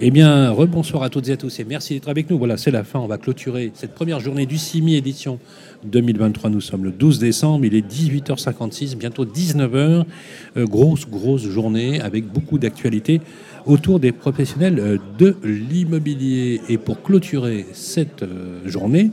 Eh bien, rebonsoir à toutes et à tous et merci d'être avec nous. Voilà, c'est la fin. On va clôturer cette première journée du CIMI édition 2023. Nous sommes le 12 décembre. Il est 18h56, bientôt 19h. Euh, grosse, grosse journée avec beaucoup d'actualités autour des professionnels euh, de l'immobilier. Et pour clôturer cette euh, journée,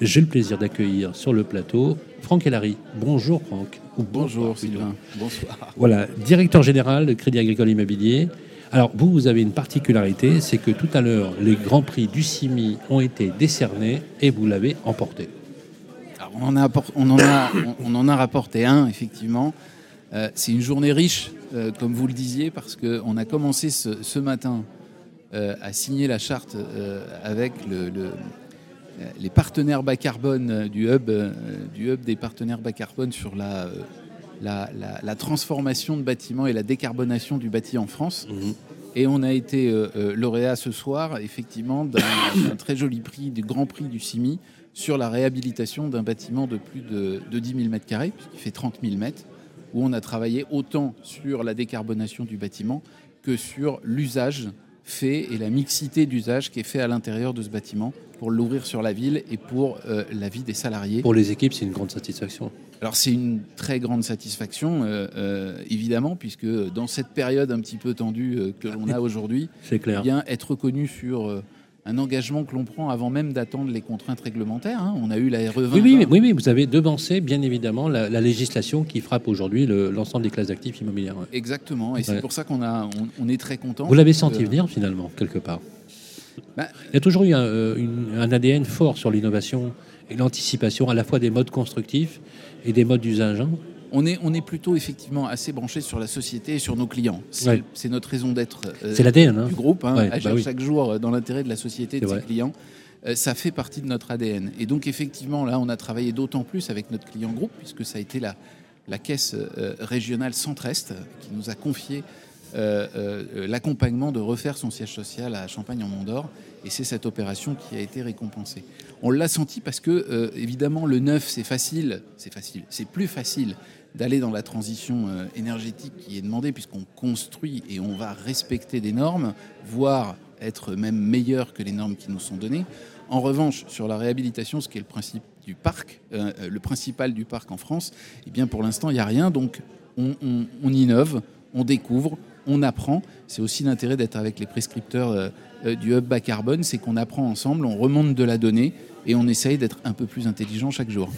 j'ai le plaisir d'accueillir sur le plateau Franck Hellary. Bonjour Franck. bonjour Sylvain. Bonsoir. Voilà, directeur général de Crédit Agricole Immobilier. Alors, vous, vous avez une particularité, c'est que tout à l'heure, les grands prix du CIMI ont été décernés et vous l'avez emporté. on, en a, rapporté un, effectivement. Euh, c'est une journée riche, euh, comme vous le disiez, parce qu'on a commencé ce, matin euh, à signer la charte avec le, les partenaires bas carbone du hub, du hub des partenaires bas carbone sur la la, transformation de bâtiments et la décarbonation du bâti en France. Mhm. Et on a été euh, euh, lauréat ce soir, effectivement, d'un très joli prix, du Grand Prix du CIMI, sur la réhabilitation d'un bâtiment de plus de, 10 000 m2, qui fait 30 000 m, où on a travaillé autant sur la décarbonation du bâtiment que sur l'usage fait et la mixité d'usage qui est fait à l'intérieur de ce bâtiment pour l'ouvrir sur la ville et pour euh, la vie des salariés. Pour les équipes, c'est une grande satisfaction. Alors c'est une très grande satisfaction, euh, euh, évidemment, puisque dans cette période un petit peu tendue que l'on a aujourd'hui, c'est clair. Eh bien être reconnu sur un engagement que l'on prend avant même d'attendre les contraintes réglementaires. Hein. On a eu la RE20. Oui, oui, oui, oui, vous avez devancé, bien évidemment, la, législation qui frappe aujourd'hui l'ensemble des classes d'actifs immobilières. Exactement, et c'est pour ça qu'on on, est très content. Vous l'avez senti venir finalement, quelque part bah, Il y a toujours eu un, euh, un ADN fort sur l'innovation et l'anticipation à la fois des modes constructifs et des modes d'usage. On est, on est plutôt effectivement assez branché sur la société et sur nos clients. C'est notre raison d'être euh, l'ADN hein. du groupe, hein, agir bah chaque jour dans l'intérêt de la société et de ses clients. Euh, ça fait partie de notre ADN. Et donc effectivement, là, on a travaillé d'autant plus avec notre client groupe, puisque ça a été la, la caisse euh, régionale Centre-Est qui nous a confié l'accompagnement de refaire son siège social à Champagne-en-Mont-d'Or. Et c'est cette opération qui a été récompensée. On l'a senti parce que, évidemment, le neuf, c'est facile, c'est facile, c'est plus facile d'aller dans la transition euh, énergétique qui est demandée, puisqu'on construit et on va respecter des normes, voire être même meilleur que les normes qui nous sont données. En revanche, sur la réhabilitation, ce qui est le principe du parc, euh, le principal du parc en France, eh bien pour l'instant, il n'y a rien. Donc on, innove, on découvre, on apprend. C'est aussi l'intérêt d'être avec les prescripteurs euh, du hub bas carbone, c'est qu'on apprend ensemble, on remonte de la donnée et on essaye d'être un peu plus intelligent chaque jour.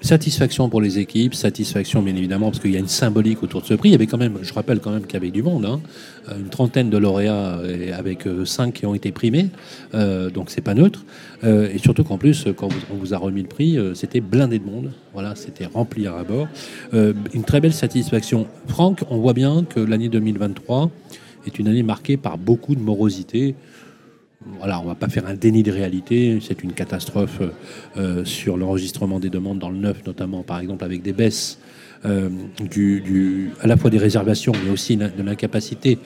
Satisfaction pour les équipes, satisfaction bien évidemment parce qu'il y a une symbolique autour de ce prix. Il y avait quand même, je rappelle quand même qu'il y avait du monde, hein. euh, une trentaine de lauréats avec euh, cinq qui ont été primés, euh, donc c'est pas neutre. et surtout qu'en plus, quand on vous a remis le prix, c'était blindé de monde. Voilà, c'était rempli à bord. une très belle satisfaction. Franck, on voit bien que l'année 2023 est une année marquée par beaucoup de morosité voilà, on va pas faire un déni de réalité. C'est une catastrophe euh, sur l'enregistrement des demandes dans le neuf, notamment par exemple avec des baisses euh, à la fois des réservations, mais aussi de l'incapacité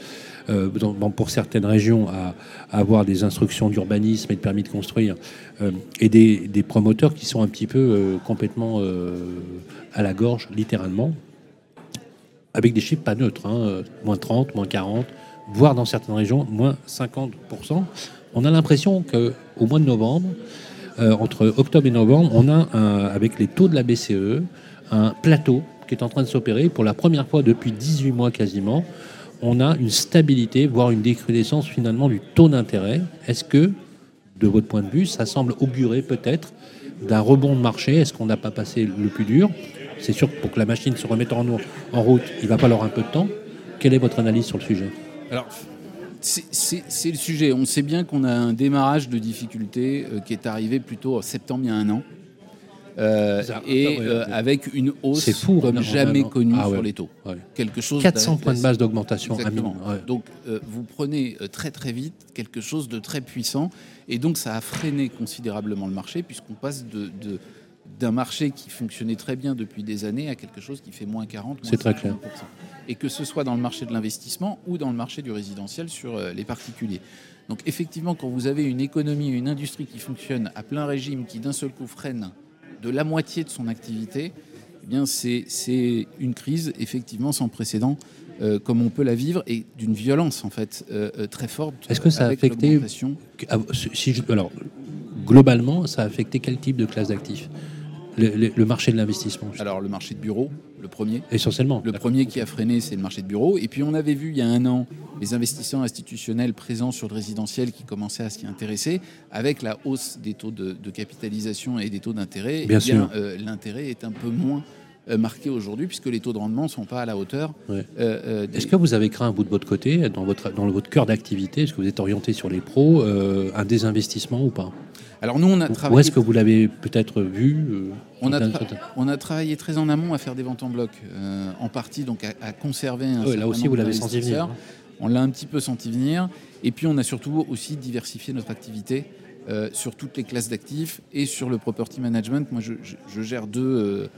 euh, pour certaines régions à, avoir des instructions d'urbanisme et de permis de construire, et des, promoteurs qui sont un petit peu complètement à la gorge, littéralement, avec des chiffres pas neutres, hein, moins 30, moins 40, voire dans certaines régions, moins 50% on a l'impression qu'au mois de novembre, euh, entre octobre et novembre, on a, avec les taux de la BCE, un plateau qui est en train de s'opérer pour la première fois depuis 18 mois quasiment. On a une stabilité, voire une décrudescence finalement du taux d'intérêt. Est-ce que, de votre point de vue, ça semble augurer peut-être d'un rebond de marché? Est-ce qu'on n'a pas passé le plus dur? C'est sûr que pour que la machine se remette en, route, il va falloir un peu de temps. Quelle est votre analyse sur le sujet? C'est le sujet. On sait bien qu'on a un démarrage de difficulté euh, qui est arrivé plutôt en septembre il y a un an. Euh, et euh, avec une hausse fou, comme jamais connue ah sur les taux. Quelque chose 400 points de base d'augmentation. Donc vous prenez très très vite quelque chose de très puissant. Et donc ça a freiné considérablement le marché puisqu'on passe de, d'un marché qui fonctionnait très bien depuis des années à quelque chose qui fait moins 40. C'est très clair. et que ce soit dans le marché de l'investissement ou dans le marché du résidentiel sur euh, les particuliers. Donc effectivement, quand vous avez une économie, une industrie qui fonctionne à plein régime, qui d'un seul coup freine de la moitié de son activité, eh bien c'est une crise effectivement sans précédent, euh, comme on peut la vivre, et d'une violence en fait euh, très forte. Est-ce que ça a affecté ah, si alors globalement, ça a affecté quel type de classe d'actifs? Le, marché de l'investissement Alors le marché de bureau, le premier. Essentiellement. Le premier qui a freiné, c'est le marché de bureau. Et puis on avait vu il y a un an les investisseurs institutionnels présents sur le résidentiel qui commençaient à s'y intéresser. Avec la hausse des taux de, capitalisation et des taux d'intérêt, bien, eh euh, l'intérêt est un peu moins marqué aujourd'hui puisque les taux de rendement ne sont pas à la hauteur. Euh, Est-ce que vous avez créé un bout de votre côté, dans votre, dans votre cœur d'activité, est-ce que vous êtes orienté sur les pros, un désinvestissement ou pas? Alors nous, on a travaillé. Où est-ce que vous l'avez peut-être vu euh, on, a on a travaillé très en amont à faire des ventes en bloc, euh, en partie donc à, conserver un. là aussi, vous l'avez senti venir. Hein. On l'a un petit peu senti venir. Et puis, on a surtout aussi diversifié notre activité euh, sur toutes les classes d'actifs et sur le property management. Moi, je, gère deux.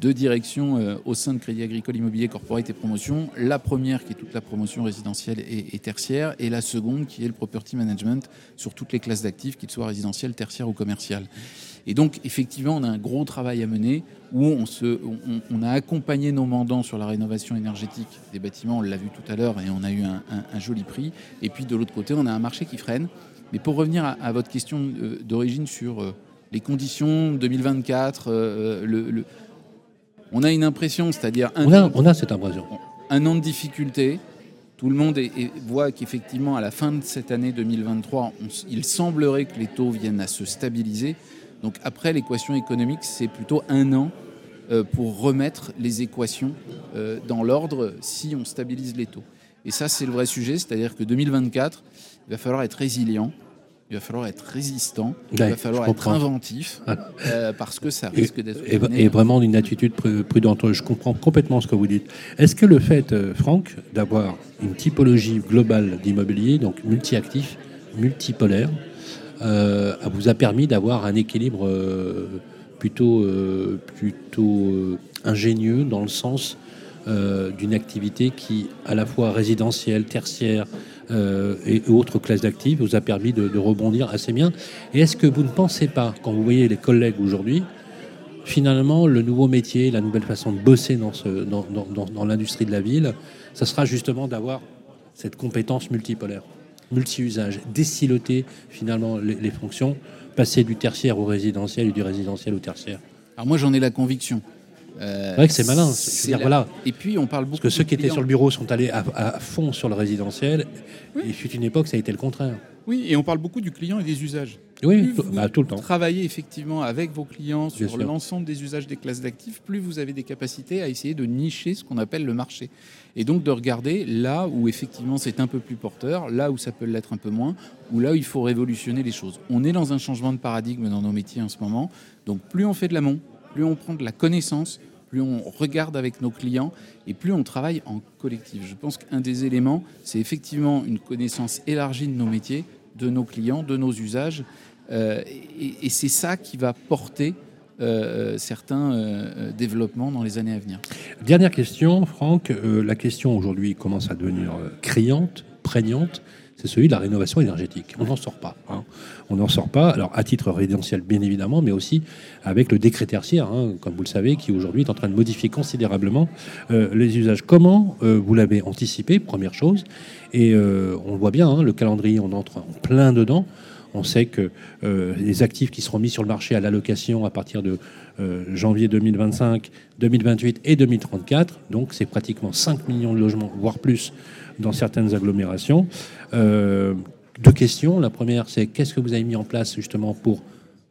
Deux directions au sein de Crédit Agricole Immobilier Corporate et Promotion. La première qui est toute la promotion résidentielle et, tertiaire et la seconde qui est le property management sur toutes les classes d'actifs, qu'ils soient résidentiels, tertiaires ou commerciales. Et donc, effectivement, on a un gros travail à mener où on, a accompagné nos mandants sur la rénovation énergétique des bâtiments, on l'a vu tout à l'heure, et on a eu un, joli prix. Et puis, de l'autre côté, on a un marché qui freine. Mais pour revenir à, votre question euh, d'origine sur euh, les conditions 2024, euh, le, on a une impression, c'est-à-dire un, on on a cette impression. Un an de difficulté, tout le monde voit qu'effectivement, à la fin de cette année 2023, il semblerait que les taux viennent à se stabiliser. Donc après, l'équation économique, c'est plutôt un an euh, pour remettre les équations euh, dans l'ordre si on stabilise les taux. Et ça, c'est le vrai sujet, c'est-à-dire que 2024, il va falloir être résilient, il va falloir être résistant, il va falloir être inventif, euh, parce que ça risque d'être... Et, vraiment d'une attitude prudente. Je comprends complètement ce que vous dites. Est-ce que le fait, Franck, d'avoir une typologie globale d'immobilier, donc multi-actif, multipolaire, euh, vous a permis d'avoir un équilibre euh, plutôt, euh, plutôt ingénieux dans le sens d'une activité qui, à la fois résidentielle, tertiaire et autres classes d'actifs, vous a permis de, rebondir assez bien. Et est-ce que vous ne pensez pas, quand vous voyez les collègues aujourd'hui, finalement, le nouveau métier, la nouvelle façon de bosser dans, l'industrie de la ville, ça sera justement d'avoir cette compétence multipolaire multi-usage, déciloter finalement les, fonctions, passer du tertiaire au résidentiel et du résidentiel au tertiaire? Alors moi j'en ai la conviction. Euh, c'est vrai que c'est malin. Dire, voilà. Et puis on parle beaucoup. Parce que ceux qui étaient sur le bureau sont allés à, fond sur le résidentiel. Il fut une époque, ça a été le contraire. Oui, et on parle beaucoup du client et des usages. Oui, bah, tout le temps. Travaillez effectivement avec vos clients sur l'ensemble des usages des classes d'actifs, plus vous avez des capacités à essayer de nicher ce qu'on appelle le marché. Et donc de regarder là où effectivement c'est un peu plus porteur, là où ça peut l'être un peu moins, ou là où il faut révolutionner les choses. On est dans un changement de paradigme dans nos métiers en ce moment. Donc plus on fait de l'amont, plus on prend de la connaissance, plus on regarde avec nos clients et plus on travaille en collectif. Je pense qu'un des éléments, c'est effectivement une connaissance élargie de nos métiers, de nos clients, de nos usages. Euh, et, c'est ça qui va porter euh, certains euh, développements dans les années à venir. Dernière question, Franck. la question aujourd'hui commence à devenir criante, prégnante c'est celui de la rénovation énergétique. On n'en sort pas. Hein. On n'en sort pas, alors à titre résidentiel bien évidemment, mais aussi avec le décret tertiaire, hein, comme vous le savez, qui aujourd'hui est en train de modifier considérablement euh, les usages. Comment euh, vous l'avez anticipé, première chose, et euh, on voit bien, hein, le calendrier, on entre en plein dedans. On sait que les actifs qui seront mis sur le marché à l'allocation à partir de janvier 2025, 2028 et 2034, donc c'est pratiquement 5 millions de logements, voire plus, dans certaines agglomérations. Euh, deux questions. La première, c'est qu'est-ce que vous avez mis en place justement pour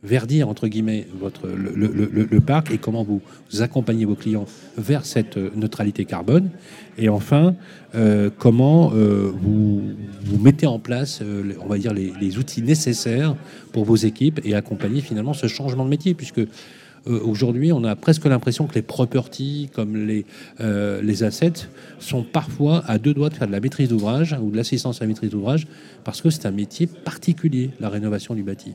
verdir entre guillemets votre le, parc et comment vous, accompagnez vos clients vers cette euh, neutralité carbone? Et enfin euh, comment vous, vous, mettez en place on va dire les, les, outils nécessaires pour vos équipes et accompagner finalement ce changement de métier puisque euh, aujourd'hui, on a presque l'impression que les properties, comme les, euh, les assets, sont parfois à deux doigts de faire de la maîtrise d'ouvrage ou de l'assistance à la maîtrise d'ouvrage, parce que c'est un métier particulier, la rénovation du bâti.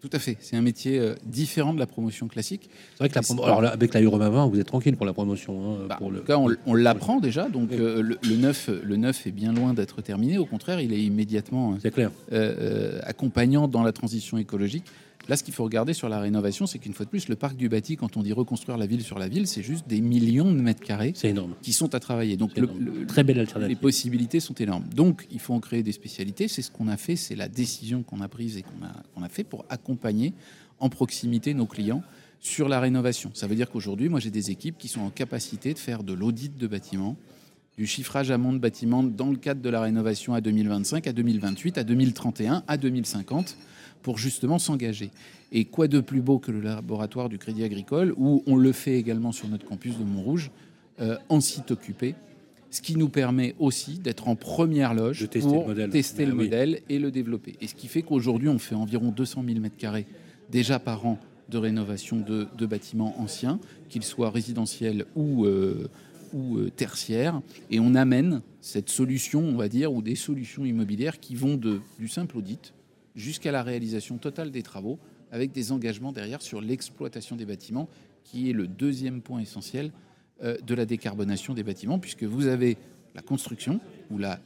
Tout à fait. C'est un métier euh, différent de la promotion classique. C'est vrai que la promo- alors là, avec la Euro 2020, vous êtes tranquille pour la promotion. hein, Bah, pour en le... tout cas, on, on l'apprend déjà. Donc euh, le, le neuf, le neuf est bien loin d'être terminé. Au contraire, il est immédiatement euh, clair. euh, accompagnant dans la transition écologique. Là, ce qu'il faut regarder sur la rénovation, c'est qu'une fois de plus, le parc du bâti, quand on dit reconstruire la ville sur la ville, c'est juste des millions de mètres carrés énorme. qui sont à travailler. Donc le- le- Très belle les alternative. possibilités sont énormes. Donc, il faut en créer des spécialités. C'est ce qu'on a fait, c'est la décision qu'on a prise et qu'on a, qu'on a fait pour accompagner en proximité nos clients sur la rénovation. Ça veut dire qu'aujourd'hui, moi, j'ai des équipes qui sont en capacité de faire de l'audit de bâtiments, du chiffrage amont de bâtiments dans le cadre de la rénovation à 2025, à 2028, à 2031, à 2050, pour justement s'engager. Et quoi de plus beau que le laboratoire du Crédit Agricole, où on le fait également sur notre campus de Montrouge, euh, en site occupé, ce qui nous permet aussi d'être en première loge De tester pour le modèle. tester Ben le oui. modèle et le développer. Et ce qui fait qu'aujourd'hui, on fait environ 200 000 m2 déjà par an de rénovation de, de bâtiments anciens, qu'ils soient résidentiels ou, euh, ou euh, tertiaires. Et on amène cette solution, on va dire, ou des solutions immobilières qui vont de, du simple audit jusqu'à la réalisation totale des travaux, avec des engagements derrière sur l'exploitation des bâtiments, qui est le deuxième point essentiel euh, de la décarbonation des bâtiments, puisque vous avez la construction ou la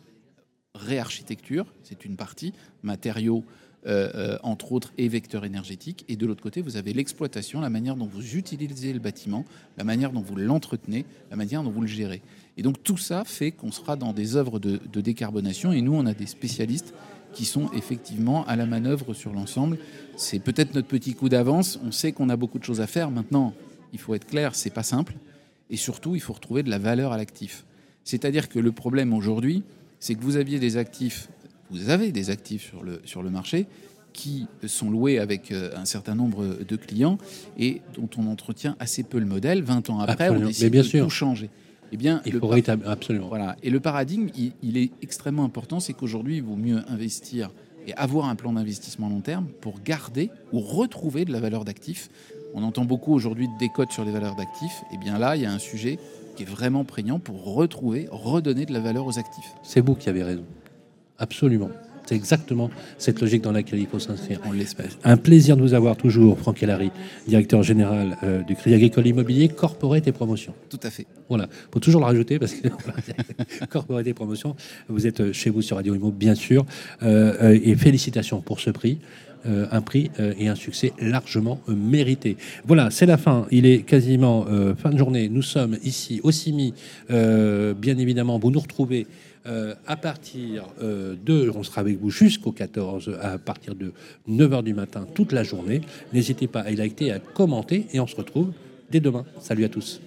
réarchitecture, c'est une partie, matériaux, euh, euh, entre autres, et vecteurs énergétiques. Et de l'autre côté, vous avez l'exploitation, la manière dont vous utilisez le bâtiment, la manière dont vous l'entretenez, la manière dont vous le gérez. Et donc tout ça fait qu'on sera dans des œuvres de, de décarbonation. Et nous, on a des spécialistes qui sont effectivement à la manœuvre sur l'ensemble. C'est peut-être notre petit coup d'avance. On sait qu'on a beaucoup de choses à faire. Maintenant, il faut être clair, c'est pas simple. Et surtout, il faut retrouver de la valeur à l'actif. C'est-à-dire que le problème aujourd'hui, c'est que vous aviez des actifs, vous avez des actifs sur le, sur le marché qui sont loués avec euh, un certain nombre de clients et dont on entretient assez peu le modèle. 20 ans après, Absolument. on Mais décide bien de sûr. tout changer. Eh bien, Il faut par- rétablir. Absolument. voilà. Et le paradigme, il, il est extrêmement important. C'est qu'aujourd'hui, il vaut mieux investir et avoir un plan d'investissement long terme pour garder ou retrouver de la valeur d'actifs. On entend beaucoup aujourd'hui de décotes sur les valeurs d'actifs. Et bien là, il y a un sujet qui est vraiment prégnant pour retrouver, redonner de la valeur aux actifs. C'est vous qui avez raison. Absolument. C'est exactement cette logique dans laquelle il faut s'inscrire. On l'espère. Un plaisir de vous avoir toujours, Franck Hellary, directeur général euh, du Crédit Agricole Immobilier, Corporate et Promotion. Tout à fait. Voilà, faut toujours le rajouter parce que Corporate et Promotion, vous êtes euh, chez vous sur Radio Imo, bien sûr, Euh, et félicitations pour ce prix. Euh, un prix euh, et un succès largement euh, mérité. Voilà, c'est la fin. Il est quasiment fin de journée. Nous sommes ici au CIMI. Bien évidemment, vous nous retrouvez euh, à partir euh, de, on sera avec vous jusqu'au 14, à partir de 9h du matin, toute la journée. N'hésitez pas à liker, à commenter, et on se retrouve dès demain. Salut à tous.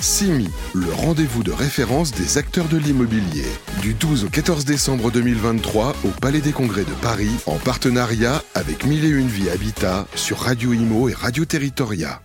CIMI, le rendez-vous de référence des acteurs de l'immobilier. Du 12 au 14 décembre 2023 au Palais des Congrès de Paris, en partenariat avec 1001 Vie Habitat sur Radio Imo et Radio Territoria.